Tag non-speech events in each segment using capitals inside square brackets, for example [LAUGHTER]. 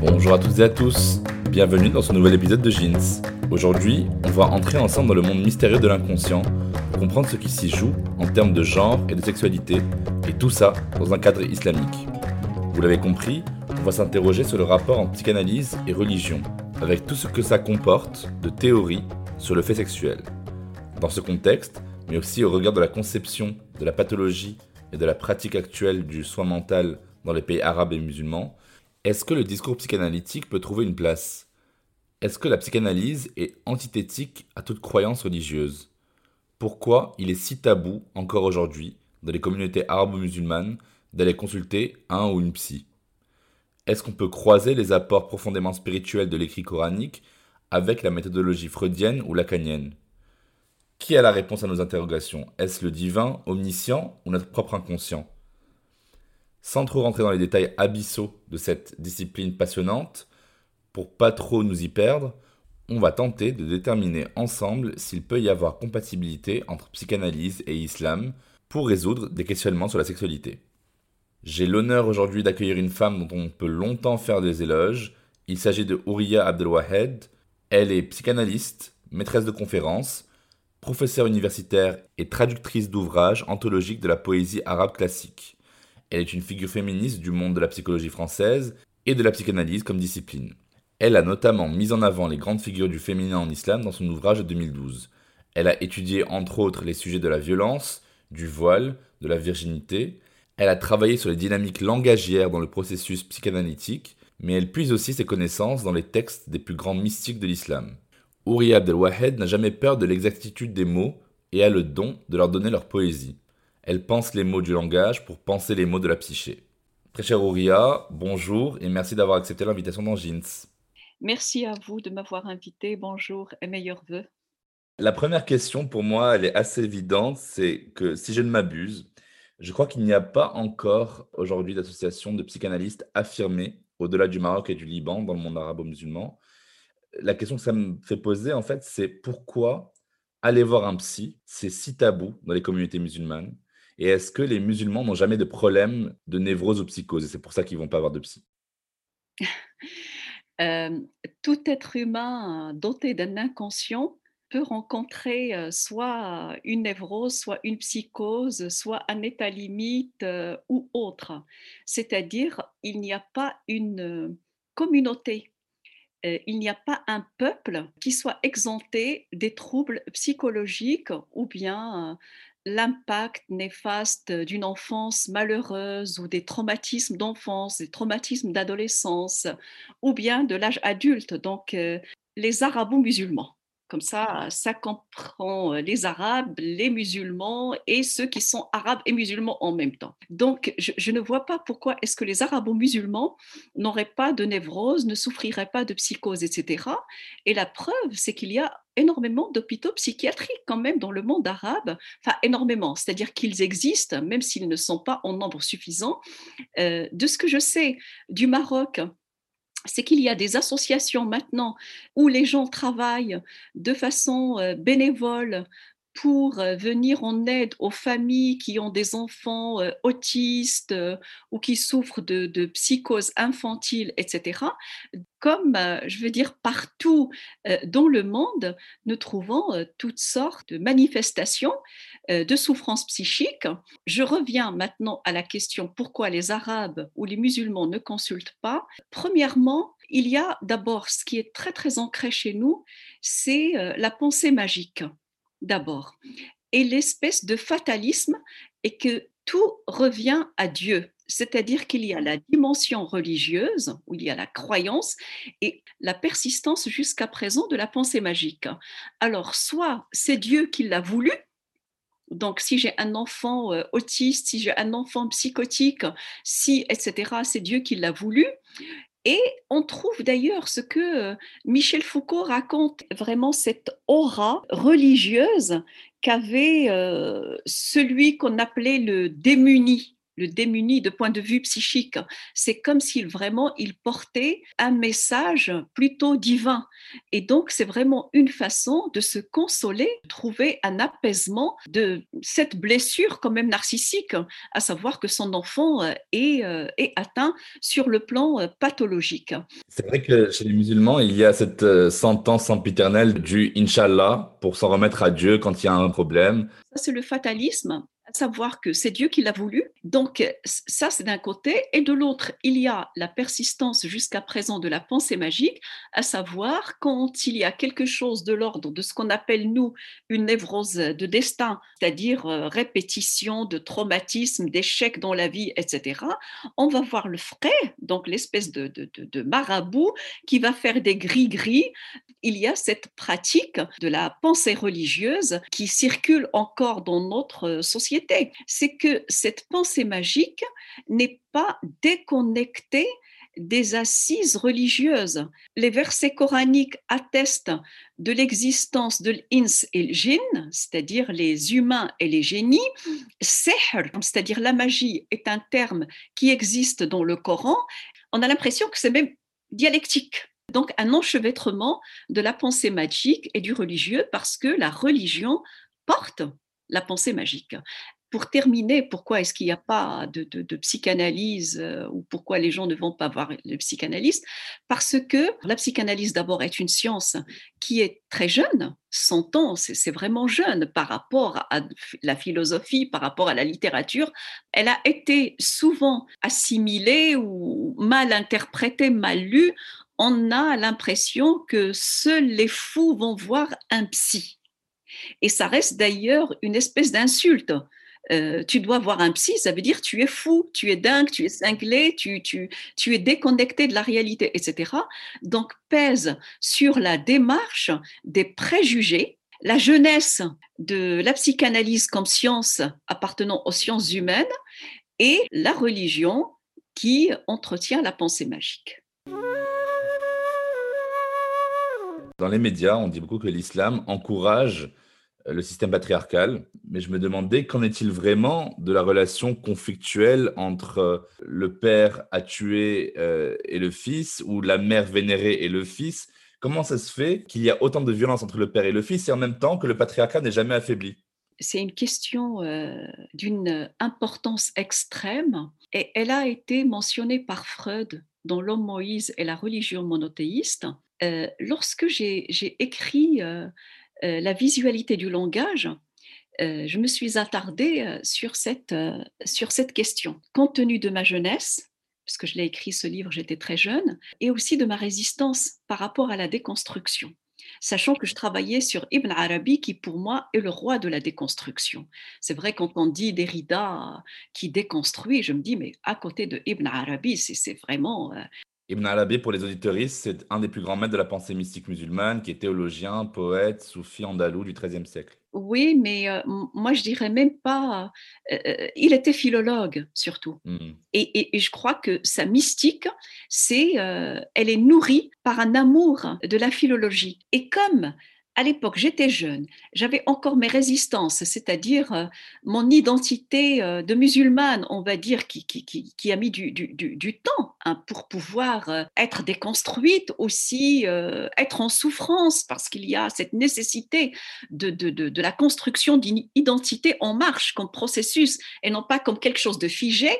Bonjour à toutes et à tous, bienvenue dans ce nouvel épisode de Jeans. Aujourd'hui, on va entrer ensemble dans le monde mystérieux de l'inconscient comprendre ce qui s'y joue en termes de genre et de sexualité, et tout ça dans un cadre islamique. Vous l'avez compris, on va s'interroger sur le rapport entre psychanalyse et religion, avec tout ce que ça comporte de théorie sur le fait sexuel. Dans ce contexte, mais aussi au regard de la conception de la pathologie et de la pratique actuelle du soin mental dans les pays arabes et musulmans, est-ce que le discours psychanalytique peut trouver une place? Est-ce que la psychanalyse est antithétique à toute croyance religieuse? Pourquoi il est si tabou encore aujourd'hui dans les communautés arabo-musulmanes d'aller consulter un ou une psy? Est-ce qu'on peut croiser les apports profondément spirituels de l'écrit coranique avec la méthodologie freudienne ou lacanienne? Qui a la réponse à nos interrogations? Est-ce le divin, omniscient ou notre propre inconscient? Sans trop rentrer dans les détails abyssaux de cette discipline passionnante, pour pas trop nous y perdre, on va tenter de déterminer ensemble s'il peut y avoir compatibilité entre psychanalyse et islam pour résoudre des questionnements sur la sexualité. J'ai l'honneur aujourd'hui d'accueillir une femme dont on peut longtemps faire des éloges. Il s'agit de Ouriya Abdelwahed. Elle est psychanalyste, maîtresse de conférences, professeure universitaire et traductrice d'ouvrages anthologiques de la poésie arabe classique. Elle est une figure féministe du monde de la psychologie française et de la psychanalyse comme discipline. Elle a notamment mis en avant les grandes figures du féminin en islam dans son ouvrage de 2012. Elle a étudié entre autres les sujets de la violence, du voile, de la virginité. Elle a travaillé sur les dynamiques langagières dans le processus psychanalytique, mais elle puise aussi ses connaissances dans les textes des plus grands mystiques de l'islam. Ouriya Abdelwahed n'a jamais peur de l'exactitude des mots et a le don de leur donner leur poésie. Elle pense les mots du langage pour penser les mots de la psyché. Très cher Ouria, bonjour et merci d'avoir accepté l'invitation dans Jeans. Merci à vous de m'avoir invité. Bonjour et meilleurs vœux. La première question pour moi, elle est assez évidente, c'est que si je ne m'abuse, je crois qu'il n'y a pas encore aujourd'hui d'association de psychanalystes affirmée au-delà du Maroc et du Liban dans le monde arabo-musulman. La question que ça me fait poser, en fait, c'est pourquoi aller voir un psy, c'est si tabou dans les communautés musulmanes? Et est-ce que les musulmans n'ont jamais de problème de névrose ou psychose? Et c'est pour ça qu'ils vont pas avoir de psy. [LAUGHS] Euh, Tout être humain doté d'un inconscient peut rencontrer soit une névrose, soit une psychose, soit un état limite ou autre. C'est-à-dire, il n'y a pas une communauté il n'y a pas un peuple qui soit exempté des troubles psychologiques ou bien l'impact néfaste d'une enfance malheureuse ou des traumatismes d'enfance, des traumatismes d'adolescence ou bien de l'âge adulte, donc les arabo-musulmans. Comme ça, ça comprend euh, les Arabes, les musulmans et ceux qui sont arabes et musulmans en même temps. Donc, je, ne vois pas pourquoi est-ce que les arabo-musulmans n'auraient pas de névrose, ne souffriraient pas de psychose, etc. Et la preuve, c'est qu'il y a énormément d'hôpitaux psychiatriques quand même dans le monde arabe, enfin énormément, c'est-à-dire qu'ils existent, même s'ils ne sont pas en nombre suffisant. Euh, de ce que je sais du Maroc, c'est qu'il y a des associations maintenant où les gens travaillent de façon euh, bénévole pour euh, venir en aide aux familles qui ont des enfants euh, autistes ou qui souffrent de, de psychose infantile, etc. Comme, je veux dire, partout dans le monde, nous trouvons toutes sortes de manifestations de souffrance psychique. Je reviens maintenant à la question pourquoi les Arabes ou les musulmans ne consultent pas? Premièrement, il y a d'abord ce qui est très très ancré chez nous, c'est la pensée magique d'abord et l'espèce de fatalisme et que tout revient à Dieu. c'est-à-dire qu'il y a la dimension religieuse, où il y a la croyance, et la persistance jusqu'à présent de la pensée magique. Alors, soit c'est Dieu qui l'a voulu, donc, si j'ai un enfant euh, autiste, si j'ai un enfant psychotique, si, etc., c'est Dieu qui l'a voulu. Et on trouve d'ailleurs ce que euh, Michel Foucault raconte, vraiment cette aura religieuse qu'avait euh, celui qu'on appelait le démuni le démuni de point de vue psychique. C'est comme s'il vraiment il portait un message plutôt divin. Et donc c'est vraiment une façon de se consoler, trouver un apaisement de cette blessure quand même narcissique, à savoir que son enfant euh, est, euh, est atteint sur le plan euh, pathologique. C'est vrai que chez les musulmans, il y a cette sentence sempiternelle du Inch'Allah pour s'en remettre à Dieu quand il y a un problème. Ça, c'est le fatalisme savoir que c'est Dieu qui l'a voulu. Donc ça, c'est d'un côté. Et de l'autre, il y a la persistance jusqu'à présent de la pensée magique, à savoir quand il y a quelque chose de l'ordre de ce qu'on appelle, nous, une névrose de destin, c'est-à-dire euh, répétition de traumatisme, d'échecs dans la vie, etc., on va voir le frais, donc l'espèce de, de, de marabout qui va faire des gris-gris. Il y a cette pratique de la pensée religieuse qui circule encore dans notre société c'est que cette pensée magique n'est pas déconnectée des assises religieuses. Les versets coraniques attestent de l'existence de l'ins et le jinn, c'est-à-dire les humains et les génies. Sihr, c'est-à-dire la magie, est un terme qui existe dans le Coran. On a l'impression que c'est même dialectique. Donc un enchevêtrement de la pensée magique et du religieux parce que la religion porte la pensée magique. Pour terminer, pourquoi est-ce qu'il n'y a pas de, psychanalyse euh, ou pourquoi les gens ne vont pas voir le psychanalyste Parce que la psychanalyse d'abord est une science qui est très jeune, 100 ans, c'est vraiment jeune par rapport à la philosophie, par rapport à la littérature. Elle a été souvent assimilée ou mal interprétée, mal lue. On a l'impression que seuls les fous vont voir un psy. Et ça reste d'ailleurs une espèce d'insulte. Euh, tu dois voir un psy, ça veut dire tu es fou, tu es dingue, tu es cinglé, tu, es déconnecté de la réalité, etc. Donc pèse sur la démarche des préjugés, la jeunesse de la psychanalyse comme science appartenant aux sciences humaines et la religion qui entretient la pensée magique. Dans les médias, on dit beaucoup que l'islam encourage le système patriarcal, mais je me demandais qu'en est-il vraiment de la relation conflictuelle entre euh, le père à tuer euh, et le fils, ou la mère vénérée et le fils? Comment ça se fait qu'il y a autant de violence entre le père et le fils et en même temps que le patriarcat n'est jamais affaibli? C'est une question d'une importance extrême et elle a été mentionnée par Freud dans L'homme Moïse et la religion monothéiste. lorsque j'ai écrit euh, la visualité du langage, euh, je me suis attardée euh, sur cette, sur cette question. Compte tenu de ma jeunesse, puisque je l'ai écrit ce livre, j'étais très jeune, et aussi de ma résistance par rapport à la déconstruction sachant que je travaillais sur Ibn Arabi, qui pour moi est le roi de la déconstruction. C'est vrai, quand on dit Derrida qui déconstruit, je me dis, mais à côté de Ibn Arabi, c'est vraiment Ibn Arabi, pour les auditoristes, c'est un des plus grands maîtres de la pensée mystique musulmane, qui est théologien, poète, soufi andalou du XIIIe siècle. Oui, mais euh, moi je dirais même pas. Euh, euh, il était philologue surtout, hmm. et, et, je crois que sa mystique, c'est, elle est nourrie par un amour de la philologie. Et comme à l'époque, j'étais jeune, j'avais encore mes résistances, c'est-à-dire euh, mon identité euh, de musulmane, on va dire, qui, a mis du, du, temps hein, pour pouvoir euh, être déconstruite, aussi être en souffrance, parce qu'il y a cette nécessité de, de la construction d'une identité en marche comme processus et non pas comme quelque chose de figé.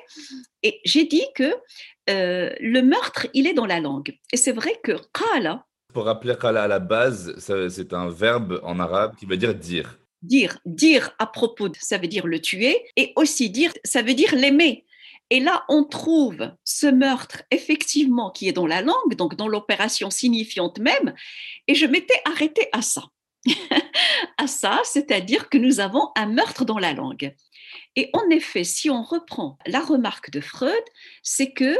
Et j'ai dit que le meurtre, il est dans la langue. Et c'est vrai que qala, pour rappeler qala à la base, c'est un verbe en arabe qui veut dire dire. Dire, dire à propos, ça veut dire le tuer, et aussi dire, ça veut dire l'aimer. Et là, on trouve ce meurtre effectivement qui est dans la langue, donc dans l'opération signifiante même, et je m'étais arrêtée à ça. [LAUGHS] à ça, c'est-à-dire que nous avons un meurtre dans la langue. Et en effet, si on reprend la remarque de Freud, c'est que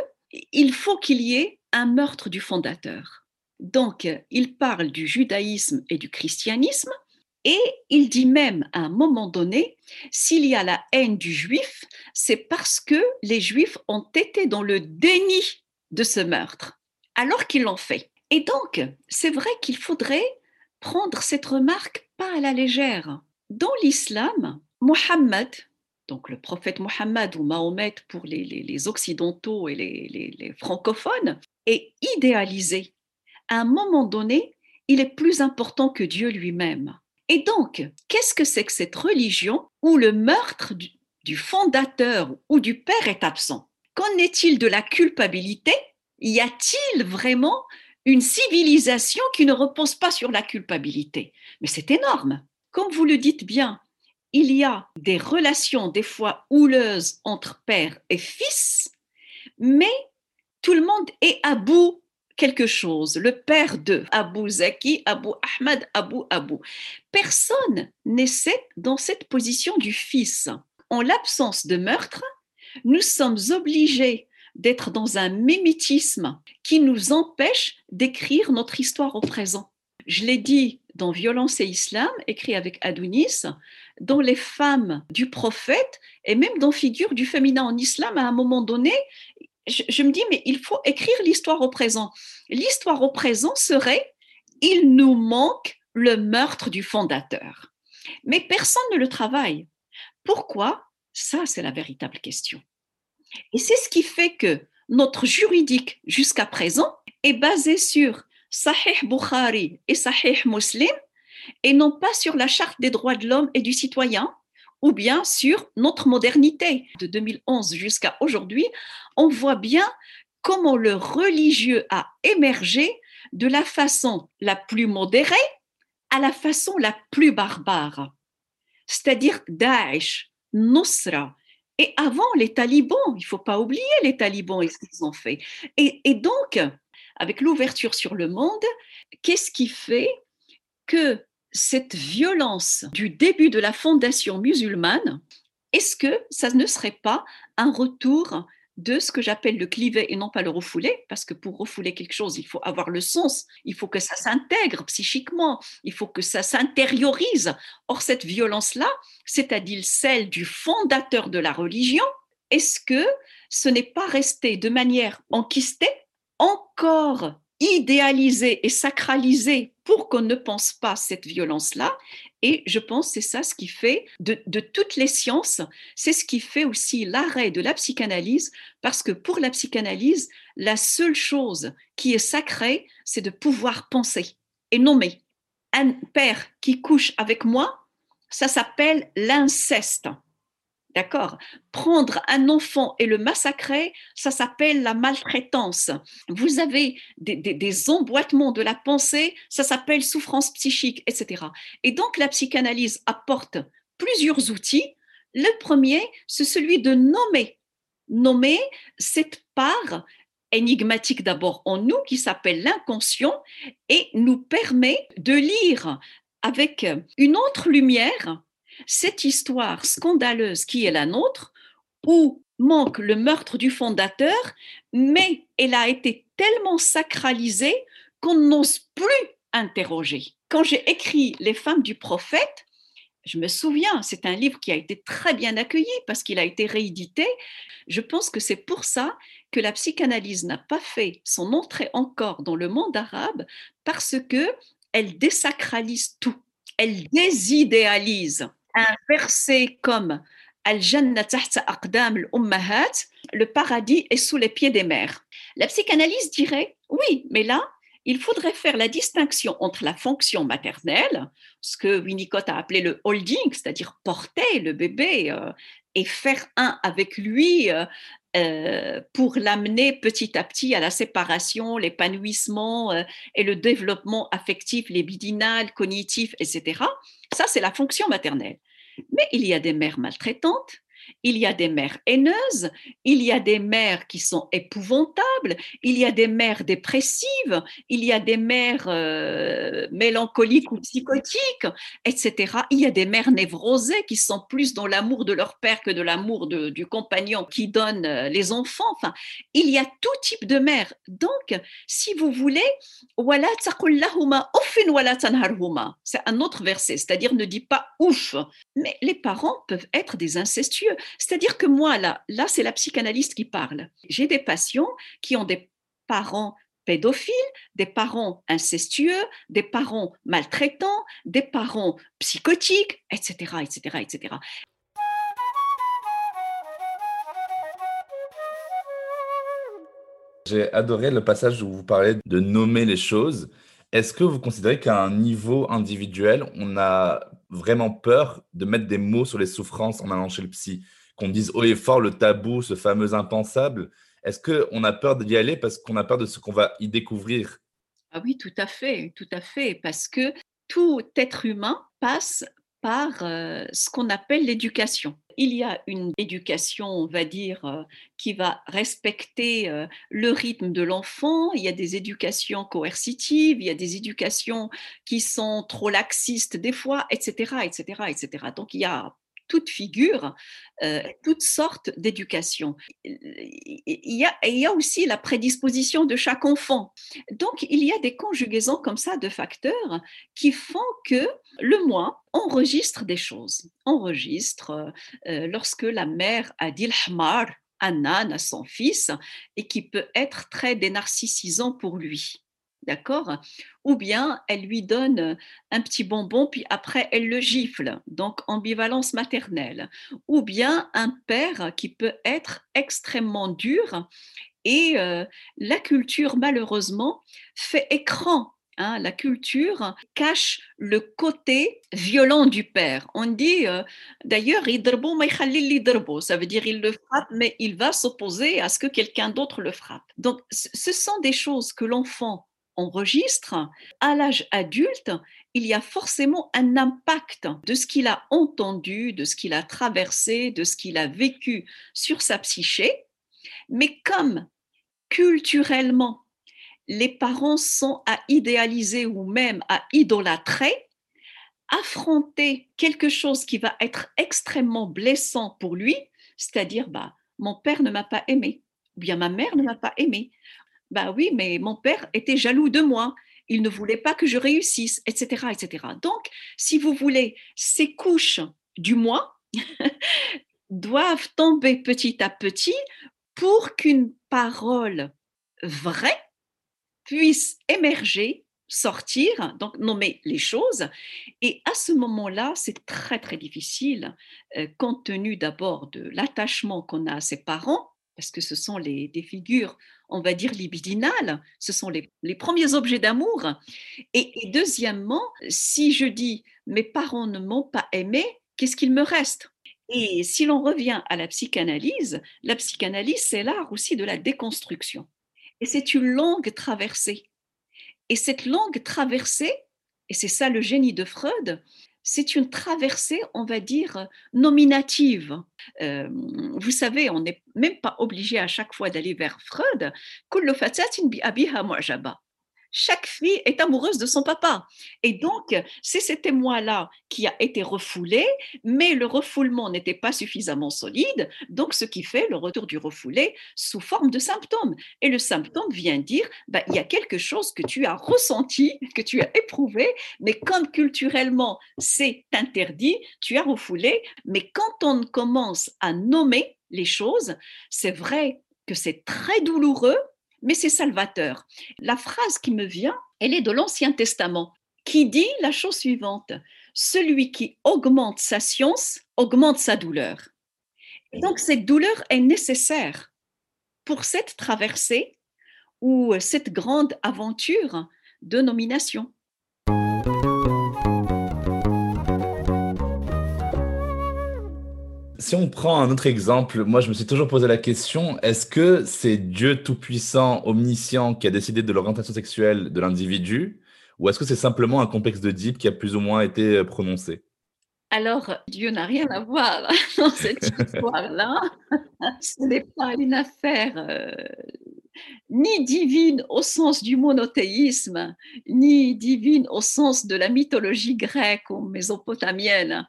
il faut qu'il y ait un meurtre du fondateur. Donc, il parle du judaïsme et du christianisme, et il dit même à un moment donné, s'il y a la haine du juif, c'est parce que les juifs ont été dans le déni de ce meurtre, alors qu'ils l'ont fait. Et donc, c'est vrai qu'il faudrait prendre cette remarque pas à la légère. Dans l'islam, Mohammed, donc le prophète Mohammed ou Mahomet pour les, occidentaux et les, francophones, est idéalisé. À un moment donné, il est plus important que Dieu lui-même. Et donc, qu'est-ce que c'est que cette religion où le meurtre du, du fondateur ou du père est absent? Qu'en est-il de la culpabilité? Y a-t-il vraiment une civilisation qui ne repose pas sur la culpabilité? Mais c'est énorme. Comme vous le dites bien, il y a des relations des fois houleuses entre père et fils, mais tout le monde est à bout quelque chose, le père de Abu Zaki, Abu Ahmad, Abu Abu. Personne n'est dans cette position du fils. En l'absence de meurtre, nous sommes obligés d'être dans un mimétisme qui nous empêche d'écrire notre histoire au présent. Je l'ai dit dans Violence et Islam, écrit avec Adonis, dans les femmes du prophète et même dans Figure du féminin en islam, à un moment donné, je, me dis, mais il faut écrire l'histoire au présent. L'histoire au présent serait, il nous manque le meurtre du fondateur. Mais personne ne le travaille. Pourquoi? Ça, c'est la véritable question. Et c'est ce qui fait que notre juridique jusqu'à présent est basé sur Sahih Bukhari et Sahih Muslim et non pas sur la charte des droits de l'homme et du citoyen ou bien sur notre modernité. De 2011 jusqu'à aujourd'hui, on voit bien comment le religieux a émergé de la façon la plus modérée à la façon la plus barbare, c'est-à-dire Daesh, Nusra, et avant les talibans, il ne faut pas oublier les talibans et ce qu'ils ont fait. Et, et donc, avec l'ouverture sur le monde, qu'est-ce qui fait que cette violence du début de la fondation musulmane, est-ce que ça ne serait pas un retour de ce que j'appelle le cliver et non pas le refouler, parce que pour refouler quelque chose, il faut avoir le sens, il faut que ça s'intègre psychiquement, il faut que ça s'intériorise. Or, cette violence-là, c'est-à-dire celle du fondateur de la religion, est-ce que ce n'est pas resté de manière enquistée, encore idéalisé et sacralisé pour qu'on ne pense pas cette violence-là. Et je pense c'est ça ce qui fait de, de toutes les sciences, c'est ce qui fait aussi l'arrêt de la psychanalyse, parce que pour la psychanalyse, la seule chose qui est sacrée, c'est de pouvoir penser et nommer. Un père qui couche avec moi, ça s'appelle l'inceste. D'accord Prendre un enfant et le massacrer, ça s'appelle la maltraitance. Vous avez des, emboîtements de la pensée, ça s'appelle souffrance psychique, etc. Et donc la psychanalyse apporte plusieurs outils. Le premier, c'est celui de nommer. Nommer cette part énigmatique d'abord en nous qui s'appelle l'inconscient et nous permet de lire avec une autre lumière cette histoire scandaleuse qui est la nôtre, où manque le meurtre du fondateur, mais elle a été tellement sacralisée qu'on n'ose plus interroger. Quand j'ai écrit Les femmes du prophète, je me souviens, c'est un livre qui a été très bien accueilli parce qu'il a été réédité. Je pense que c'est pour ça que la psychanalyse n'a pas fait son entrée encore dans le monde arabe parce que elle désacralise tout, elle désidéalise un verset comme le paradis est sous les pieds des mères. La psychanalyse dirait oui, mais là, il faudrait faire la distinction entre la fonction maternelle, ce que Winnicott a appelé le holding, c'est-à-dire porter le bébé euh, et faire un avec lui euh, euh, pour l'amener petit à petit à la séparation, l'épanouissement et le développement affectif, libidinal, cognitif, etc. Ça, c'est la fonction maternelle. Mais il y a des mères maltraitantes, il y a des mères haineuses, il y a des mères qui sont épouvantables, il y a des mères dépressives, il y a des mères euh, mélancoliques ou psychotiques, etc. Il y a des mères névrosées qui sont plus dans l'amour de leur père que de l'amour du compagnon qui donne euh, les enfants. Enfin, il y a tout type de mères. Donc, si vous voulez, c'est un autre verset, c'est-à-dire ne dis pas ouf. Mais les parents peuvent être des incestueux. C'est-à-dire que moi, là, là c'est la psychanalyste qui parle. J'ai des patients qui ont des parents pédophiles, des parents incestueux, des parents maltraitants, des parents psychotiques, etc., etc., etc. J'ai adoré le passage où vous parlez de nommer les choses. Est-ce que vous considérez qu'à un niveau individuel, on a vraiment peur de mettre des mots sur les souffrances en allant chez le psy? Qu'on dise haut et fort le tabou, ce fameux impensable. Est-ce qu'on a peur d'y aller parce qu'on a peur de ce qu'on va y découvrir? Ah oui, tout à fait, tout à fait, parce que tout être humain passe par euh, ce qu'on appelle l'éducation. Il y a une éducation, on va dire, euh, qui va respecter euh, le rythme de l'enfant. Il y a des éducations coercitives, il y a des éducations qui sont trop laxistes des fois, etc., etc., etc. Donc il y a toute figure, euh, toutes sortes d'éducation. Il, il y a aussi la prédisposition de chaque enfant. Donc, il y a des conjugaisons comme ça de facteurs qui font que le moi enregistre des choses. Enregistre euh, lorsque la mère a dit le hamar, Anan à son fils et qui peut être très dénarcissisant pour lui. D'accord? Ou bien elle lui donne un petit bonbon, puis après elle le gifle, donc ambivalence maternelle. Ou bien un père qui peut être extrêmement dur et euh, la culture, malheureusement, fait écran. Hein, la culture cache le côté violent du père. On dit euh, d'ailleurs, ça veut dire il le frappe, mais il va s'opposer à ce que quelqu'un d'autre le frappe. Donc, ce sont des choses que l'enfant enregistre, à l'âge adulte, il y a forcément un impact de ce qu'il a entendu, de ce qu'il a traversé, de ce qu'il a vécu sur sa psyché. Mais comme culturellement, les parents sont à idéaliser ou même à idolâtrer, affronter quelque chose qui va être extrêmement blessant pour lui, c'est-à-dire bah, mon père ne m'a pas aimé, ou bien ma mère ne m'a pas aimé, bah oui, mais mon père était jaloux de moi. Il ne voulait pas que je réussisse, etc., etc. Donc, si vous voulez, ces couches du moi [LAUGHS] doivent tomber petit à petit pour qu'une parole vraie puisse émerger, sortir, donc nommer les choses. Et à ce moment-là, c'est très, très difficile, euh, compte tenu d'abord de l'attachement qu'on a à ses parents, parce que ce sont des figures, on va dire, libidinales, ce sont les, premiers objets d'amour. Et, deuxièmement, si je dis mes parents ne m'ont pas aimé, qu'est-ce qu'il me reste? Et si l'on revient à la psychanalyse, la psychanalyse, c'est l'art aussi de la déconstruction. Et c'est une longue traversée. Et cette longue traversée, et c'est ça le génie de Freud, c'est une traversée, on va dire, nominative. Euh, vous savez, on n'est même pas obligé à chaque fois d'aller vers Freud chaque fille est amoureuse de son papa. Et donc, c'est cet émoi-là qui a été refoulé, mais le refoulement n'était pas suffisamment solide, donc ce qui fait le retour du refoulé sous forme de symptômes. Et le symptôme vient dire, bah, il y a quelque chose que tu as ressenti, que tu as éprouvé, mais comme culturellement c'est interdit, tu as refoulé, mais quand on commence à nommer les choses, c'est vrai que c'est très douloureux, mais c'est salvateur. La phrase qui me vient, elle est de l'Ancien Testament, qui dit la chose suivante, celui qui augmente sa science augmente sa douleur. donc cette douleur est nécessaire pour cette traversée ou cette grande aventure de nomination. Si on prend un autre exemple, moi je me suis toujours posé la question, est-ce que c'est Dieu tout-puissant, omniscient, qui a décidé de l'orientation sexuelle de l'individu, ou est-ce que c'est simplement un complexe de Deep qui a plus ou moins été euh, prononcé? Alors, Dieu n'a rien à voir [LAUGHS] dans cette histoire-là. Ce n'est pas une affaire euh, ni divine au sens du monothéisme, ni divine au sens de la mythologie grecque ou mésopotamienne.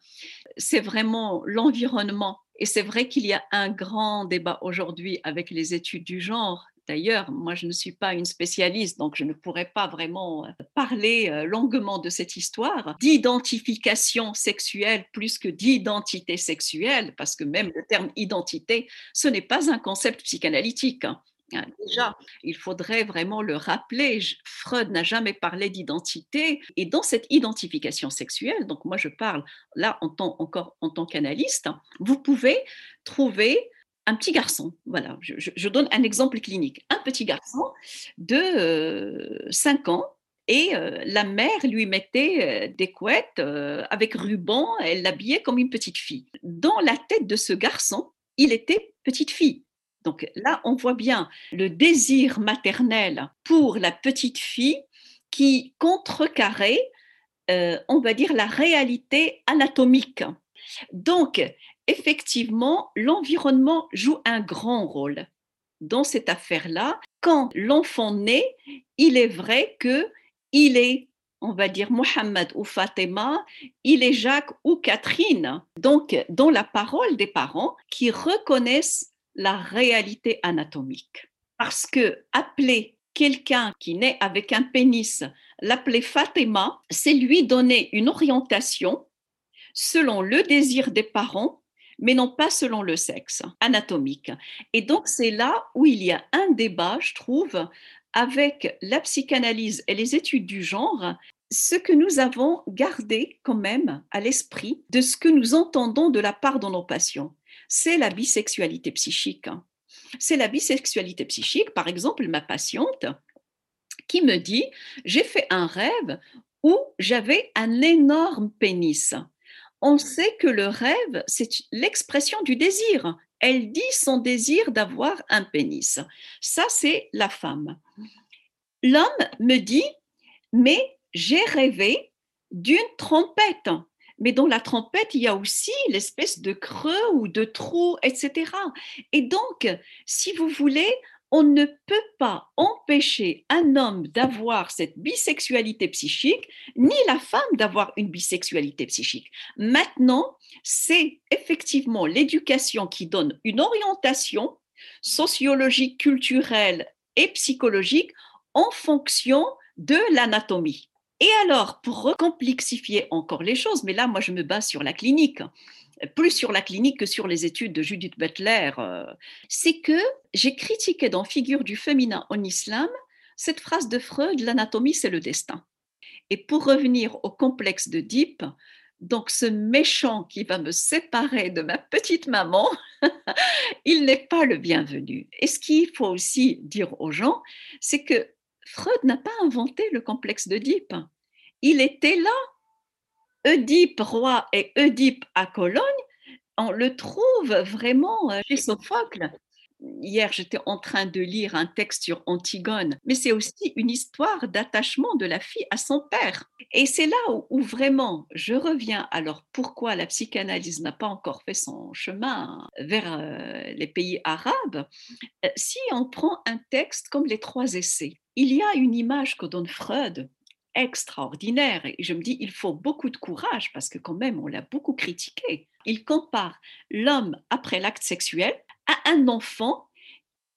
C'est vraiment l'environnement. Et c'est vrai qu'il y a un grand débat aujourd'hui avec les études du genre D'ailleurs, moi, je ne suis pas une spécialiste, donc je ne pourrais pas vraiment euh, parler euh, longuement de cette histoire d'identification sexuelle plus que d'identité sexuelle, parce que même le terme identité, ce n'est pas un concept psychanalytique. Hein. Hein, déjà, il faudrait vraiment le rappeler. Freud n'a jamais parlé d'identité. Et dans cette identification sexuelle, donc moi je parle là en tant, encore en tant qu'analyste, hein, vous pouvez trouver un petit garçon, voilà, je, donne un exemple clinique, un petit garçon de 5 euh, ans et euh, la mère lui mettait euh, des couettes avec ruban, elle l'habillait comme une petite fille. Dans la tête de ce garçon, il était petite fille. Donc là, on voit bien le désir maternel pour la petite fille qui contrecarrait, on va dire, la réalité anatomique. Donc, effectivement, l'environnement joue un grand rôle dans cette affaire-là. Quand l'enfant naît, il est vrai que il est, on va dire, Mohamed ou Fatima, il est Jacques ou Catherine. Donc, dans la parole des parents qui reconnaissent la réalité anatomique. Parce que appeler quelqu'un qui naît avec un pénis, l'appeler Fatima, c'est lui donner une orientation selon le désir des parents mais non pas selon le sexe anatomique. Et donc c'est là où il y a un débat, je trouve, avec la psychanalyse et les études du genre, ce que nous avons gardé quand même à l'esprit de ce que nous entendons de la part de nos patients, c'est la bisexualité psychique. C'est la bisexualité psychique, par exemple, ma patiente qui me dit, j'ai fait un rêve où j'avais un énorme pénis on sait que le rêve, c'est l'expression du désir. Elle dit son désir d'avoir un pénis. Ça, c'est la femme. L'homme me dit, mais j'ai rêvé d'une trompette. Mais dans la trompette, il y a aussi l'espèce de creux ou de trou, etc. Et donc, si vous voulez, on ne peut pas empêcher un homme d'avoir cette bisexualité psychique, ni la femme d'avoir une bisexualité psychique. Maintenant, c'est effectivement l'éducation qui donne une orientation sociologique, culturelle et psychologique en fonction de l'anatomie. Et alors, pour recomplexifier encore les choses, mais là, moi, je me base sur la clinique, plus sur la clinique que sur les études de Judith Butler, euh, c'est que j'ai critiqué dans Figure du féminin en islam cette phrase de Freud, l'anatomie c'est le destin. Et pour revenir au complexe de Deep, donc ce méchant qui va me séparer de ma petite maman, [LAUGHS] il n'est pas le bienvenu. Et ce qu'il faut aussi dire aux gens, c'est que Freud n'a pas inventé le complexe Deep. Il était là Oedipe roi et Oedipe à Cologne, on le trouve vraiment euh, chez Sophocle. Hier, j'étais en train de lire un texte sur Antigone, mais c'est aussi une histoire d'attachement de la fille à son père. Et c'est là où, vraiment je reviens. Alors, pourquoi la psychanalyse n'a pas encore fait son chemin vers euh, les pays arabes? Euh, Si on prend un texte comme les trois essais, il y a une image que donne Freud extraordinaire. Et je me dis, il faut beaucoup de courage parce que quand même, on l'a beaucoup critiqué. Il compare l'homme après l'acte sexuel un enfant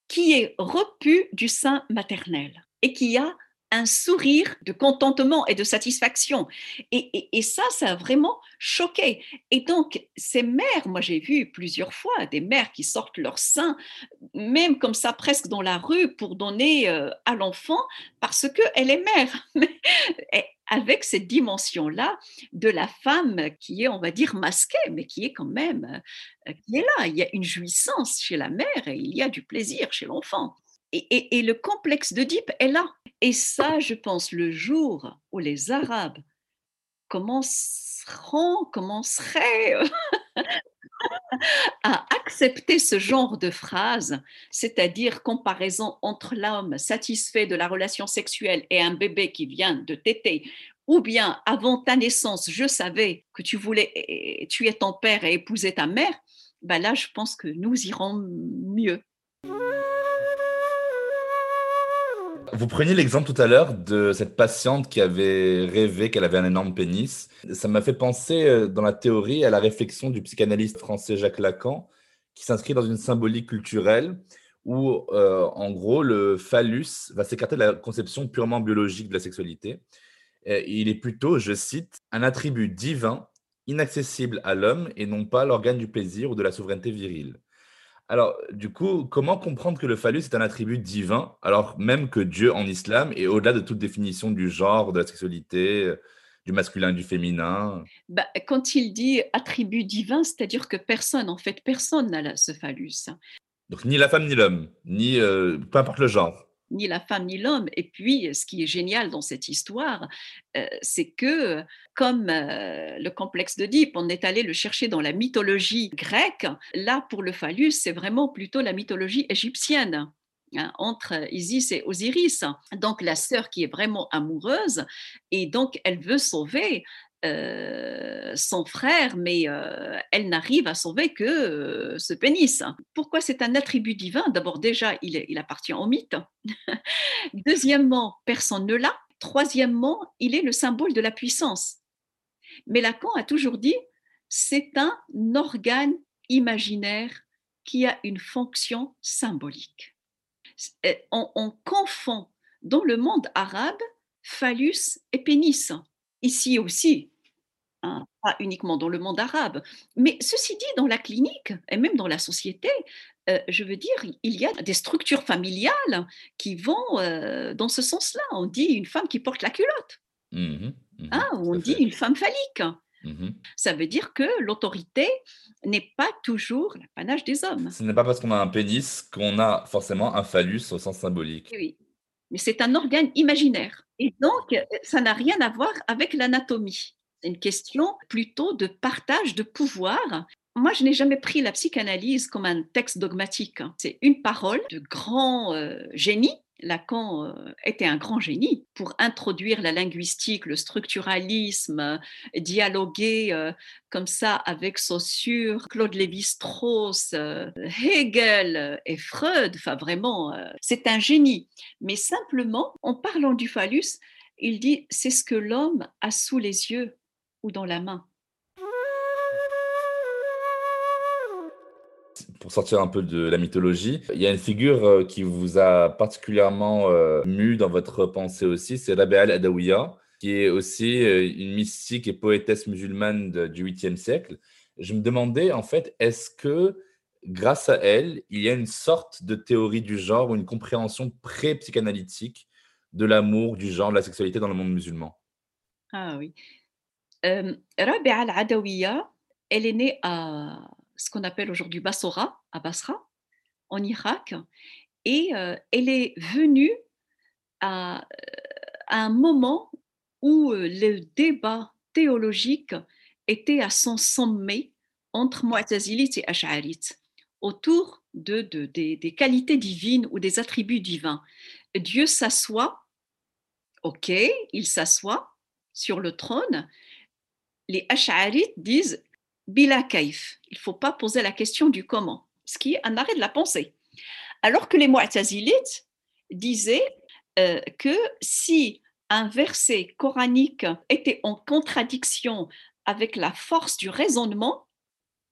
qui est repu du sein maternel et qui a un sourire de contentement et de satisfaction. Et, ça, ça a vraiment choqué. Et donc, ces mères, moi j'ai vu plusieurs fois des mères qui sortent leur sein, même comme ça, presque dans la rue, pour donner euh, à l'enfant, parce qu'elle est mère. [LAUGHS] avec cette dimension-là de la femme qui est, on va dire, masquée, mais qui est quand même, euh, là. Il y a une jouissance chez la mère et il y a du plaisir chez l'enfant. Et, et, le complexe d'Oedipe est là. Et ça, je pense, le jour où les Arabes commenceront, commenceraient [LAUGHS] à accepter ce genre de phrase, c'est-à-dire comparaison entre l'homme satisfait de la relation sexuelle et un bébé qui vient de téter, ou bien avant ta naissance, je savais que tu voulais tuer ton père et épouser ta mère, ben là, je pense que nous irons mieux. Vous preniez l'exemple tout à l'heure de cette patiente qui avait rêvé qu'elle avait un énorme pénis. Ça m'a fait penser euh, dans la théorie à la réflexion du psychanalyste français Jacques Lacan, qui s'inscrit dans une symbolique culturelle où, euh, en gros, le phallus va s'écarter de la conception purement biologique de la sexualité. il est plutôt, je cite, un attribut divin, inaccessible à l'homme et non pas l'organe du plaisir ou de la souveraineté virile. Alors, du coup, comment comprendre que le phallus est un attribut divin, alors même que Dieu en islam est au-delà de toute définition du genre, de la sexualité, du masculin, du féminin? Bah, Quand il dit attribut divin, c'est-à-dire que personne, en fait, personne n'a ce phallus. Donc, ni la femme ni l'homme, ni euh, peu importe le genre ni la femme ni l'homme. Et puis, ce qui est génial dans cette histoire, euh, c'est que, comme euh, le complexe d'Oedipe, on est allé le chercher dans la mythologie grecque. Là, pour le phallus, c'est vraiment plutôt la mythologie égyptienne. Hein, entre Isis et Osiris. Donc la sœur qui est vraiment amoureuse et donc elle veut sauver euh, son frère, mais euh, elle n'arrive à sauver que euh, ce pénis. Pourquoi c'est un attribut divin? D'abord, déjà, il, appartient au mythe. [LAUGHS] Deuxièmement, personne ne l'a. Troisièmement, il est le symbole de la puissance. Mais Lacan a toujours dit, c'est un organe imaginaire qui a une fonction symbolique. On confond dans le monde arabe phallus et pénis. Ici aussi, Hein, pas uniquement dans le monde arabe. Mais ceci dit, dans la clinique et même dans la société, euh, je veux dire, il y a des structures familiales qui vont euh, dans ce sens-là. On dit une femme qui porte la culotte. Mmh mmh hein, on dit une femme phallique. Mmh Ça veut dire que l'autorité n'est pas toujours l'apanage des hommes. Ce n'est pas parce qu'on a un pénis qu'on a forcément un phallus au sens symbolique. Oui, mais c'est un organe imaginaire. Et donc, ça n'a rien à voir avec l'anatomie. Une question plutôt de partage de pouvoir. Moi, je n'ai jamais pris la psychanalyse comme un texte dogmatique. Hein. C'est une parole de grand euh, génie. Lacan euh, était un grand génie pour introduire la linguistique, le structuralisme, euh, dialoguer comme ça avec Saussure, Claude Lévi-Strauss, Hegel et Freud. Enfin, vraiment, c'est un génie. Mais simplement, en parlant du phallus, il dit c'est ce que l'homme a sous les yeux ou dans la main. Pour sortir un peu de la mythologie, il y a une figure euh, qui vous a particulièrement euh, mu dans votre pensée aussi, c'est Rabia al-Adawiya, qui est aussi euh, une mystique et poétesse musulmane du 8e siècle. Je me demandais en fait, est-ce que grâce à elle, il y a une sorte de théorie du genre ou une compréhension pré-psychanalytique de l'amour, du genre, de la sexualité dans le monde musulman? Ah oui, Rabia al-Adawiya, elle est née à ce qu'on appelle aujourd'hui Bassora, à Basra, en Irak, et elle est venue à, un moment où le débat théologique était à son sommet entre Mu'tazilites et Ash'arites autour de, des, des, qualités divines ou des attributs divins. Dieu s'assoit, ok, il s'assoit sur le trône, les Ash'arites disent bila kaif. Il ne faut pas poser la question du comment, ce qui est un arrêt de la pensée. Alors que les Mu'tazilites disaient euh, que si un verset coranique était en contradiction avec la force du raisonnement,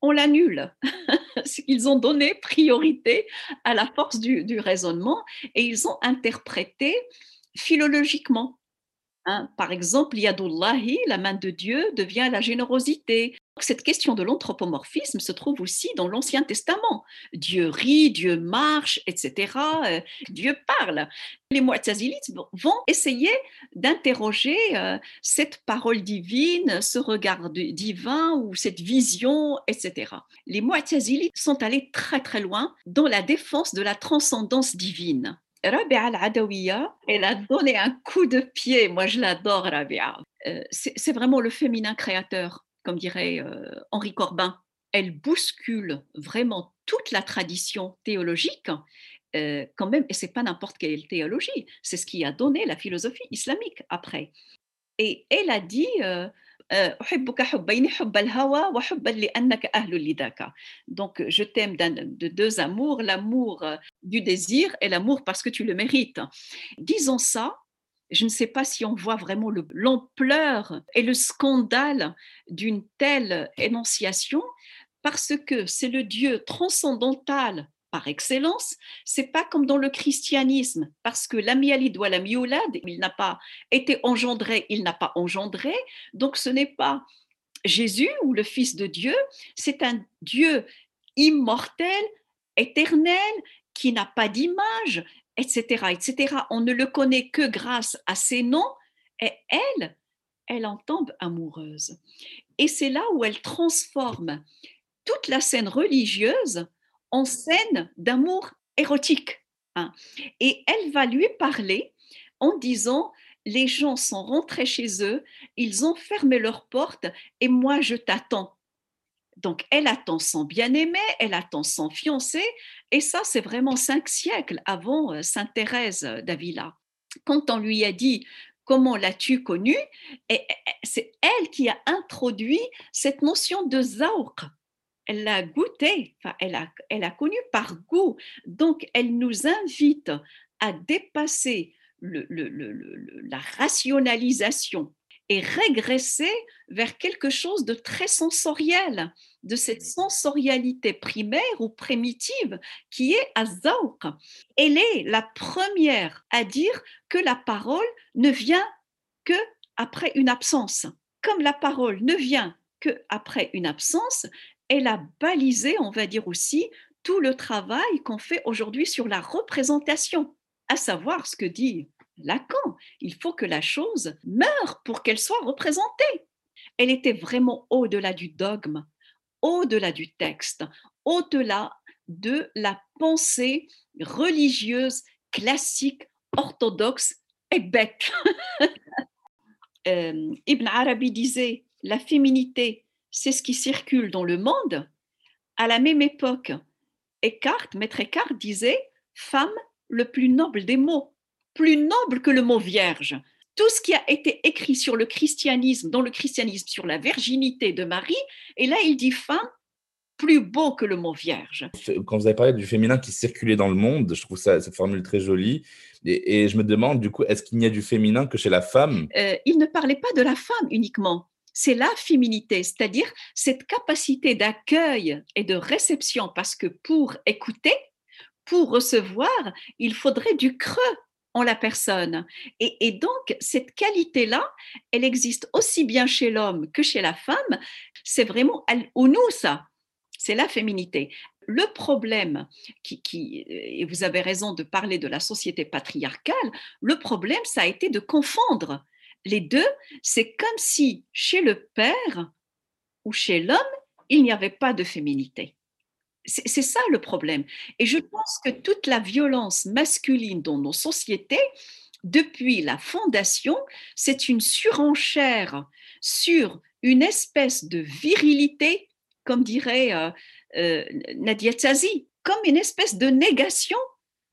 on l'annule. [LAUGHS] ils ont donné priorité à la force du, du raisonnement et ils ont interprété philologiquement. Hein, par exemple, Yadullahi, la main de Dieu, devient la générosité. Cette question de l'anthropomorphisme se trouve aussi dans l'Ancien Testament. Dieu rit, Dieu marche, etc. Euh, Dieu parle. Les Mu'tazilites vont essayer d'interroger euh, cette parole divine, ce regard divin ou cette vision, etc. Les Mu'tazilites sont allés très très loin dans la défense de la transcendance divine. Rabia al-Adawiya, elle a donné un coup de pied. Moi, je l'adore, Rabia. Euh, c'est vraiment le féminin créateur, comme dirait euh, Henri Corbin. Elle bouscule vraiment toute la tradition théologique, euh, quand même, et c'est pas n'importe quelle théologie, c'est ce qui a donné la philosophie islamique après. Et elle a dit euh, donc, je t'aime de deux amours, l'amour euh, du désir et l'amour parce que tu le mérites. Disons ça, je ne sais pas si on voit vraiment l'ampleur et le scandale d'une telle énonciation, parce que c'est le Dieu transcendantal par excellence, c'est pas comme dans le christianisme, parce que l'amialid ou l'amiolad, il n'a pas été engendré, il n'a pas engendré, donc ce n'est pas Jésus ou le Fils de Dieu, c'est un Dieu immortel, éternel, qui n'a pas d'image, etc., etc. On ne le connaît que grâce à ses noms, et elle, elle en tombe amoureuse. Et c'est là où elle transforme toute la scène religieuse en scène d'amour érotique. Hein. Et elle va lui parler en disant, les gens sont rentrés chez eux, ils ont fermé leurs portes et moi je t'attends. Donc elle attend son bien-aimé, elle attend son fiancé, et ça c'est vraiment cinq siècles avant euh, Sainte Thérèse d'Avila. Quand on lui a dit comment l'as-tu connu, c'est elle qui a introduit cette notion de zaouq, elle l'a goûté, enfin, elle, a, elle a connu par goût. Donc, elle nous invite à dépasser le, la rationalisation et régresser vers quelque chose de très sensoriel, de cette sensorialité primaire ou primitive qui est Azaouq. Elle est la première à dire que la parole ne vient que après une absence. Comme la parole ne vient que après une absence, elle a balisé, on va dire aussi, tout le travail qu'on fait aujourd'hui sur la représentation, à savoir ce que dit Lacan. Il faut que la chose meure pour qu'elle soit représentée. Elle était vraiment au-delà du dogme, au-delà du texte, au-delà de la pensée religieuse classique, orthodoxe et bête. [LAUGHS] Euh, Ibn Arabi disait, la féminité c'est ce qui circule dans le monde. À la même époque, Eckhart, maître Eckhart disait femme le plus noble des mots, plus noble que le mot vierge. Tout ce qui a été écrit sur le christianisme, dans le christianisme, sur la virginité de Marie, et là il dit femme plus beau que le mot vierge. Quand vous avez parlé du féminin qui circulait dans le monde, je trouve ça, cette formule très jolie. Et, je me demande, du coup, est-ce qu'il n'y a du féminin que chez la femme? Euh, Il ne parlait pas de la femme uniquement c'est la féminité, c'est-à-dire cette capacité d'accueil et de réception, parce que pour écouter, pour recevoir, il faudrait du creux en la personne. Et, donc, cette qualité-là, elle existe aussi bien chez l'homme que chez la femme. C'est vraiment au nous, ça. C'est la féminité. Le problème, qui, et vous avez raison de parler de la société patriarcale, le problème, ça a été de confondre les deux, c'est comme si chez le père ou chez l'homme, il n'y avait pas de féminité. C'est ça le problème. Et je pense que toute la violence masculine dans nos sociétés, depuis la fondation, c'est une surenchère sur une espèce de virilité, comme dirait euh, euh, Nadia Tzazi, comme une espèce de négation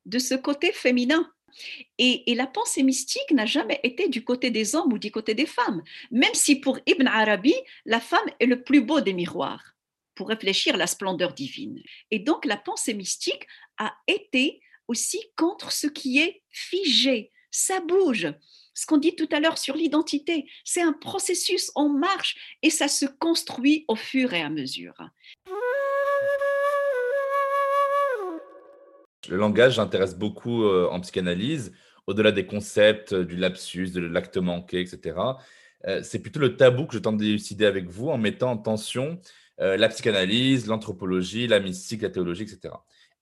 de ce côté féminin. Et, la pensée mystique n'a jamais été du côté des hommes ou du côté des femmes, même si pour Ibn Arabi, la femme est le plus beau des miroirs pour réfléchir la splendeur divine. Et donc la pensée mystique a été aussi contre ce qui est figé, ça bouge. Ce qu'on dit tout à l'heure sur l'identité, c'est un processus en marche et ça se construit au fur et à mesure. Le langage intéresse beaucoup euh, en psychanalyse, au-delà des concepts euh, du lapsus, de l'acte manqué, etc. Euh, c'est plutôt le tabou que je tente d'élucider avec vous en mettant en tension la psychanalyse, l'anthropologie, la mystique, la théologie, etc.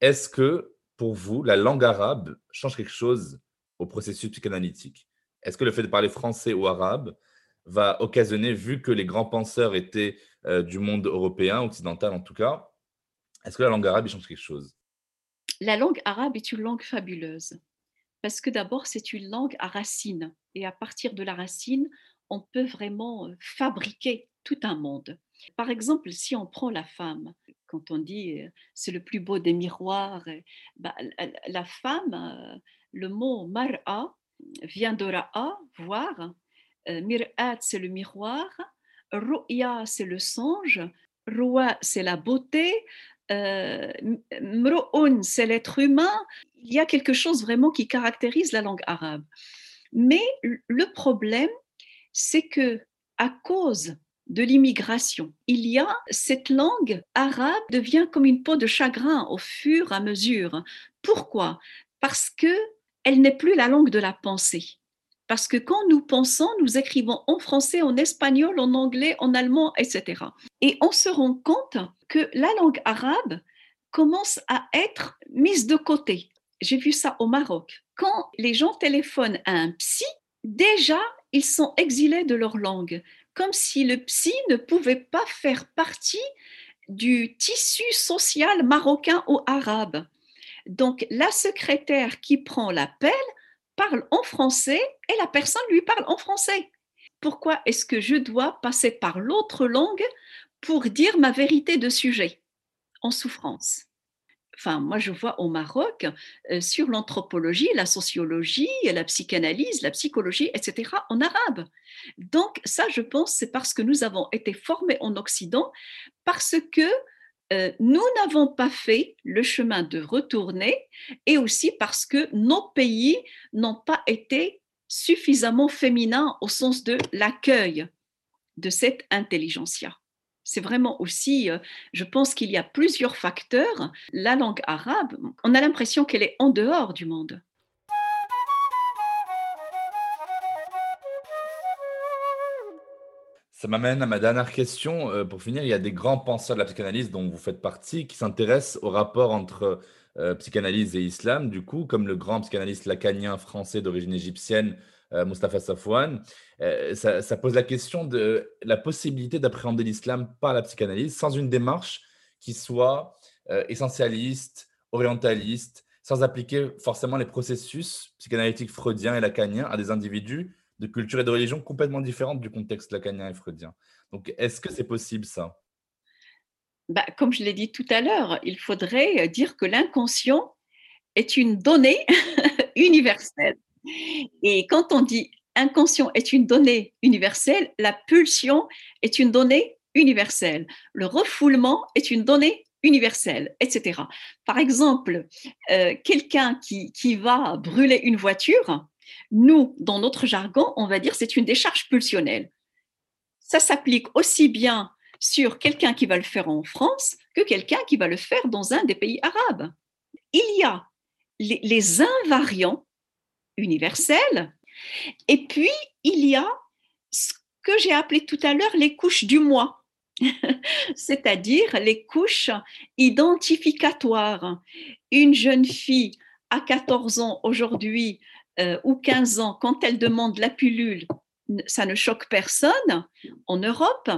Est-ce que pour vous, la langue arabe change quelque chose au processus psychanalytique? Est-ce que le fait de parler français ou arabe va occasionner, vu que les grands penseurs étaient du monde européen, occidental en tout cas, est-ce que la langue arabe change quelque chose? La langue arabe est une langue fabuleuse parce que d'abord, c'est une langue à racines et à partir de la racine, on peut vraiment euh, fabriquer tout un monde. Par exemple, si on prend la femme, quand on dit euh, c'est le plus beau des miroirs, euh, bah, la femme, le mot mar'a vient de ra'a, voir, Mir'at, c'est le miroir. Ru'ya, c'est le songe. Ru'a, c'est la beauté. Euh, Mro'un, c'est l'être humain. Il y a quelque chose vraiment qui caractérise la langue arabe. Mais le problème, c'est que à cause de l'immigration. Il y a cette langue arabe devient comme une peau de chagrin au fur et à mesure. Pourquoi? Parce que elle n'est plus la langue de la pensée. Parce que quand nous pensons, nous écrivons en français, en espagnol, en anglais, en allemand, etc. Et on se rend compte que la langue arabe commence à être mise de côté. J'ai vu ça au Maroc. Quand les gens téléphonent à un psy, déjà, ils sont exilés de leur langue comme si le psy ne pouvait pas faire partie du tissu social marocain ou arabe. Donc la secrétaire qui prend l'appel parle en français et la personne lui parle en français. Pourquoi est-ce que je dois passer par l'autre langue pour dire ma vérité de sujet en souffrance enfin moi je vois au Maroc euh, sur l'anthropologie, la sociologie, la psychanalyse, la psychologie, etc. en arabe. Donc ça, je pense, c'est parce que nous avons été formés en Occident, parce que euh, nous n'avons pas fait le chemin de retourner et aussi parce que nos pays n'ont pas été suffisamment féminins au sens de l'accueil de cette intelligentsia c'est vraiment aussi, euh, je pense qu'il y a plusieurs facteurs. La langue arabe, on a l'impression qu'elle est en dehors du monde. Ça m'amène à ma dernière question. Euh, pour finir, il y a des grands penseurs de la psychanalyse dont vous faites partie qui s'intéressent au rapport entre euh, psychanalyse et islam, du coup, comme le grand psychanalyste lacanien français d'origine égyptienne, Mustafa Safwan, euh, ça, pose la question de la possibilité d'appréhender l'islam par la psychanalyse sans une démarche qui soit euh, essentialiste, orientaliste, sans appliquer forcément les processus psychanalytiques freudiens et lacaniens à des individus de culture et de religion complètement différentes du contexte lacanien et freudien. Donc, est-ce que c'est possible ça? Bah, Comme je l'ai dit tout à l'heure, il faudrait dire que l'inconscient est une donnée [LAUGHS] universelle. Et quand on dit inconscient est une donnée universelle, la pulsion est une donnée universelle, le refoulement est une donnée universelle, etc. Par exemple, euh, quelqu'un qui, qui va brûler une voiture, nous, dans notre jargon, on va dire c'est une décharge pulsionnelle. Ça s'applique aussi bien sur quelqu'un qui va le faire en France que quelqu'un qui va le faire dans un des pays arabes. Il y a les, les invariants universelle. Et puis, il y a ce que j'ai appelé tout à l'heure les couches du moi, [LAUGHS] c'est-à-dire les couches identificatoires. Une jeune fille à 14 ans aujourd'hui euh, ou 15 ans, quand elle demande la pilule, ça ne choque personne. En Europe,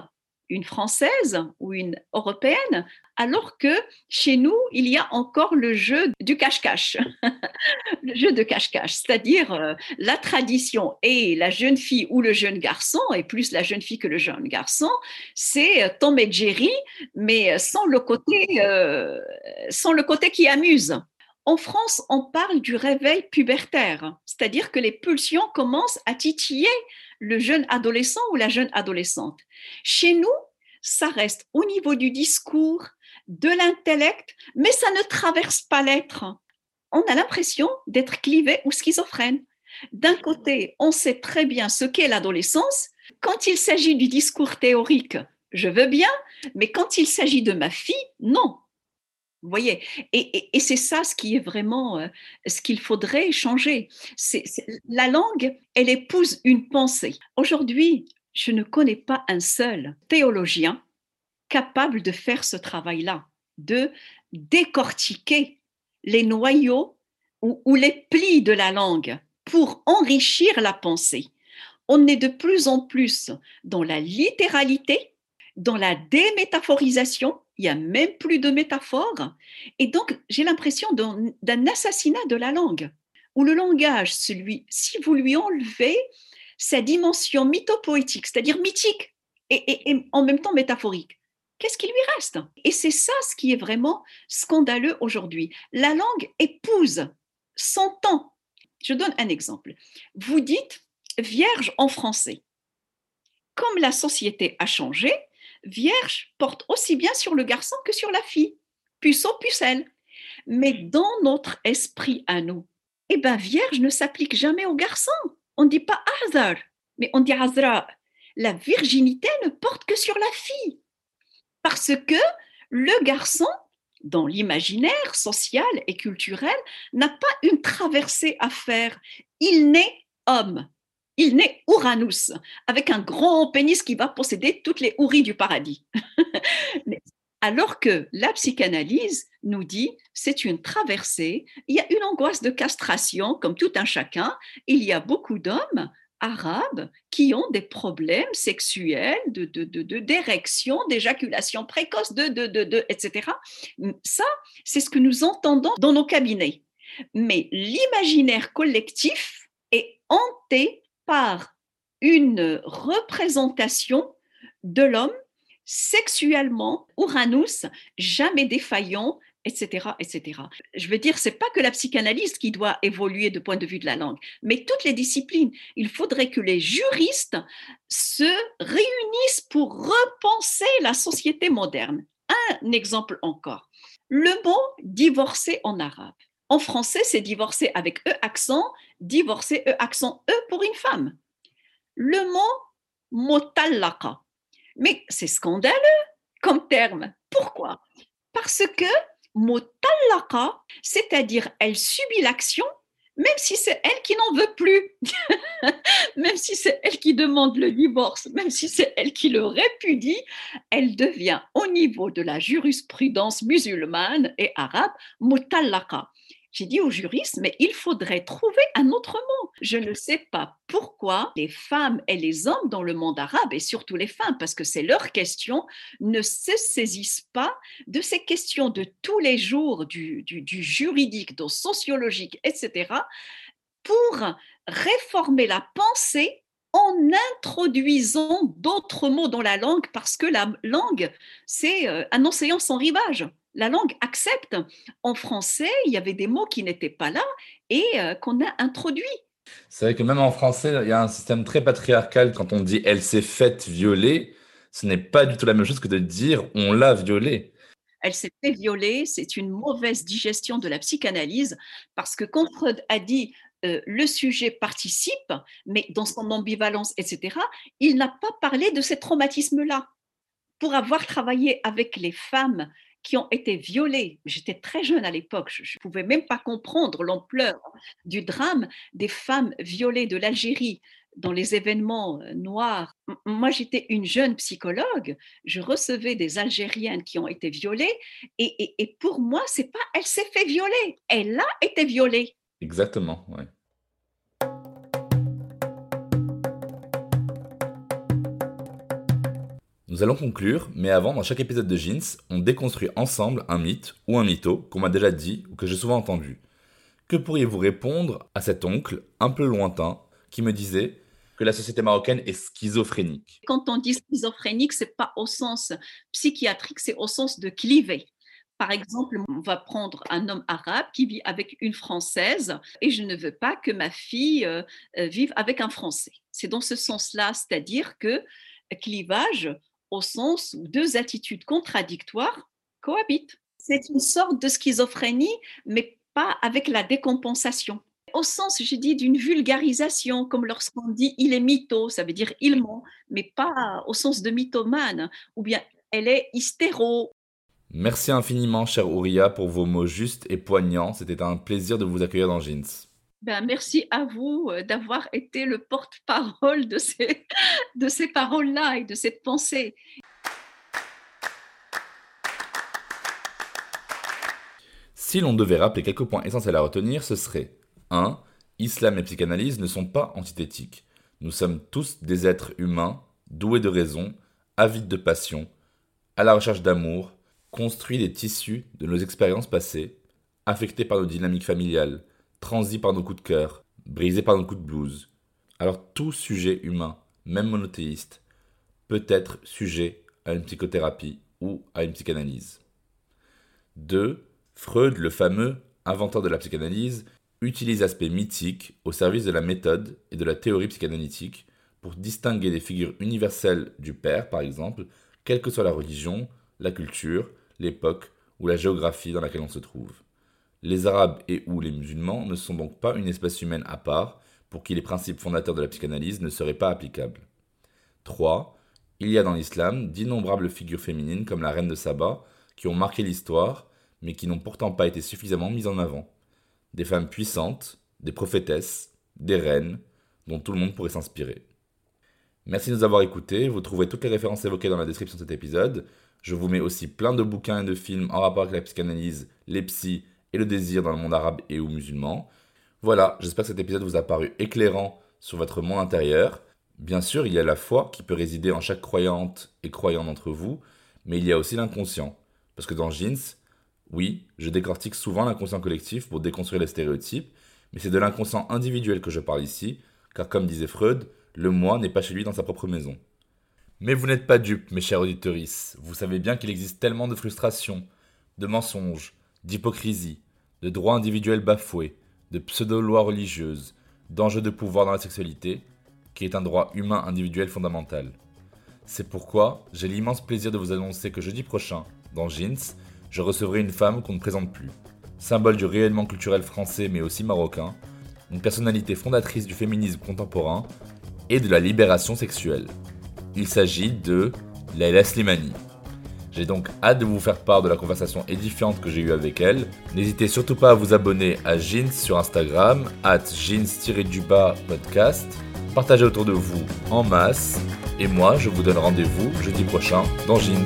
une française ou une européenne, alors que chez nous, il y a encore le jeu du cache-cache, [LAUGHS] le jeu de cache-cache, c'est-à-dire euh, la tradition et la jeune fille ou le jeune garçon, et plus la jeune fille que le jeune garçon, c'est euh, Tom et Jerry, mais sans le côté, euh, sans le côté qui amuse. En France, on parle du réveil pubertaire, c'est-à-dire que les pulsions commencent à titiller le jeune adolescent ou la jeune adolescente. Chez nous, ça reste au niveau du discours, de l'intellect, mais ça ne traverse pas l'être. On a l'impression d'être clivé ou schizophrène. D'un côté, on sait très bien ce qu'est l'adolescence. Quand il s'agit du discours théorique, je veux bien, mais quand il s'agit de ma fille, non. Vous voyez? Et, c'est ça ce qui est vraiment euh, ce qu'il faudrait changer. C'est, la langue, elle épouse une pensée. Aujourd'hui, je ne connais pas un seul théologien capable de faire ce travail-là, de décortiquer les noyaux ou, les plis de la langue pour enrichir la pensée. On est de plus en plus dans la littéralité, dans la démétaphorisation, il y a même plus de métaphores, et donc j'ai l'impression d'un assassinat de la langue, où le langage, celui, si vous lui enlevez sa dimension mythopoétique, c'est-à-dire mythique et, en même temps métaphorique. Qu'est-ce qui lui reste? Et c'est ça ce qui est vraiment scandaleux aujourd'hui. La langue épouse son temps. Je donne un exemple. Vous dites vierge en français. comme la société a changé, vierge porte aussi bien sur le garçon que sur la fille, puceau, pucelle. Mais dans notre esprit à nous, eh ben, vierge ne s'applique jamais au garçon. On ne dit pas Azar, mais on dit Azra. La virginité ne porte que sur la fille. Parce que le garçon, dans l'imaginaire social et culturel, n'a pas une traversée à faire. Il naît homme. Il naît Uranus, avec un grand pénis qui va posséder toutes les houris du paradis. [LAUGHS] Alors que la psychanalyse nous dit c'est une traversée, il y a une angoisse de castration comme tout un chacun, il y a beaucoup d'hommes arabes qui ont des problèmes sexuels, de, d'érection, d'éjaculation précoce, de, de, de, etc. Ça, c'est ce que nous entendons dans nos cabinets. Mais l'imaginaire collectif est hanté par une représentation de l'homme sexuellement, Uranus, jamais défaillant, etc., etc. Je veux dire, c'est pas que la psychanalyse qui doit évoluer de point de vue de la langue, mais toutes les disciplines. Il faudrait que les juristes se réunissent pour repenser la société moderne. Un exemple encore. Le mot divorcer en arabe. En français, c'est divorcer avec E accent, divorcer E accent E pour une femme. Le mot motallaka mais c'est scandaleux comme terme. Pourquoi? Parce que motallaka, c'est-à-dire elle subit l'action même si c'est elle qui n'en veut plus, [LAUGHS] même si c'est elle qui demande le divorce, même si c'est elle qui le répudie, elle devient au niveau de la jurisprudence musulmane et arabe mutallaka. J'ai dit aux juristes, mais il faudrait trouver un autre mot. Je ne sais pas pourquoi les femmes et les hommes dans le monde arabe, et surtout les femmes, parce que c'est leur question, ne se saisissent pas de ces questions de tous les jours, du, juridique, du sociologique, etc., pour réformer la pensée en introduisant d'autres mots dans la langue, parce que la langue, c'est euh, un océan sans rivage la langue accepte. En français, il y avait des mots qui n'étaient pas là et euh, qu'on a introduits. C'est vrai que même en français, il y a un système très patriarcal. Quand on dit elle s'est faite violer, ce n'est pas du tout la même chose que de dire on l'a violée. Elle s'est fait violer, c'est une mauvaise digestion de la psychanalyse parce que quand Freud a dit euh, le sujet participe, mais dans son ambivalence, etc., il n'a pas parlé de ces traumatismes-là. Pour avoir travaillé avec les femmes qui ont été violées. J'étais très jeune à l'époque, je ne pouvais même pas comprendre l'ampleur du drame des femmes violées de l'Algérie dans les événements euh, noirs. Moi, j'étais une jeune psychologue, je recevais des Algériennes qui ont été violées, et, pour moi, c'est pas elle s'est fait violer, elle a été violée. Exactement, ouais. Nous allons conclure, mais avant, dans chaque épisode de Jeans, on déconstruit ensemble un mythe ou un mytho qu'on m'a déjà dit ou que j'ai souvent entendu. Que pourriez-vous répondre à cet oncle un peu lointain qui me disait que la société marocaine est schizophrénique? Quand on dit schizophrénique, c'est pas au sens psychiatrique, c'est au sens de cliver. Par exemple, on va prendre un homme arabe qui vit avec une Française et je ne veux pas que ma fille euh, euh, vive avec un Français. C'est dans ce sens-là, c'est-à-dire que clivage, au sens où deux attitudes contradictoires cohabitent. C'est une sorte de schizophrénie, mais pas avec la décompensation. Au sens, j'ai dit, d'une vulgarisation, comme lorsqu'on dit il est mytho, ça veut dire il ment, mais pas au sens de mythomane, ou bien elle est hystéro. Merci infiniment, cher Ouria, pour vos mots justes et poignants. C'était un plaisir de vous accueillir dans Jeans. Ben, merci à vous euh, d'avoir été le porte-parole de ces, de ces paroles-là et de cette pensée. Si l'on devait rappeler quelques points essentiels à retenir, ce serait 1. Islam et psychanalyse ne sont pas antithétiques. Nous sommes tous des êtres humains, doués de raison, avides de passion, à la recherche d'amour, construits des tissus de nos expériences passées, affectés par nos dynamiques familiales, transi par nos coups de cœur, brisé par nos coups de blues. Alors tout sujet humain, même monothéiste, peut être sujet à une psychothérapie ou à une psychanalyse. 2. Freud, le fameux inventeur de la psychanalyse, utilise l'aspect mythique au service de la méthode et de la théorie psychanalytique pour distinguer des figures universelles du Père, par exemple, quelle que soit la religion, la culture, l'époque ou la géographie dans laquelle on se trouve. Les Arabes et ou les musulmans ne sont donc pas une espèce humaine à part pour qui les principes fondateurs de la psychanalyse ne seraient pas applicables. 3. Il y a dans l'islam d'innombrables figures féminines comme la reine de Saba qui ont marqué l'histoire mais qui n'ont pourtant pas été suffisamment mises en avant. Des femmes puissantes, des prophétesses, des reines, dont tout le monde pourrait s'inspirer. Merci de nous avoir écoutés, vous trouverez toutes les références évoquées dans la description de cet épisode. Je vous mets aussi plein de bouquins et de films en rapport avec la psychanalyse, les psys et le désir dans le monde arabe et ou musulman. Voilà, j'espère que cet épisode vous a paru éclairant sur votre monde intérieur. Bien sûr, il y a la foi qui peut résider en chaque croyante et croyant d'entre vous, mais il y a aussi l'inconscient. Parce que dans Jeans, oui, je décortique souvent l'inconscient collectif pour déconstruire les stéréotypes, mais c'est de l'inconscient individuel que je parle ici, car comme disait Freud, le moi n'est pas chez lui dans sa propre maison. Mais vous n'êtes pas dupes, mes chers auditeurs, vous savez bien qu'il existe tellement de frustrations, de mensonges, d'hypocrisie, de droits individuels bafoués, de pseudo-lois religieuses, d'enjeux de pouvoir dans la sexualité, qui est un droit humain individuel fondamental. C'est pourquoi j'ai l'immense plaisir de vous annoncer que jeudi prochain, dans Jeans, je recevrai une femme qu'on ne présente plus, symbole du rayonnement culturel français mais aussi marocain, une personnalité fondatrice du féminisme contemporain et de la libération sexuelle. Il s'agit de Laila Slimani. J'ai donc hâte de vous faire part de la conversation édifiante que j'ai eue avec elle. N'hésitez surtout pas à vous abonner à Jeans sur Instagram, at jeans-du-bas podcast. Partagez autour de vous en masse. Et moi, je vous donne rendez-vous jeudi prochain dans Jeans.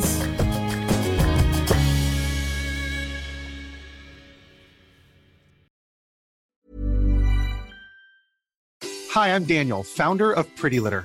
Hi, I'm Daniel, founder of Pretty Litter.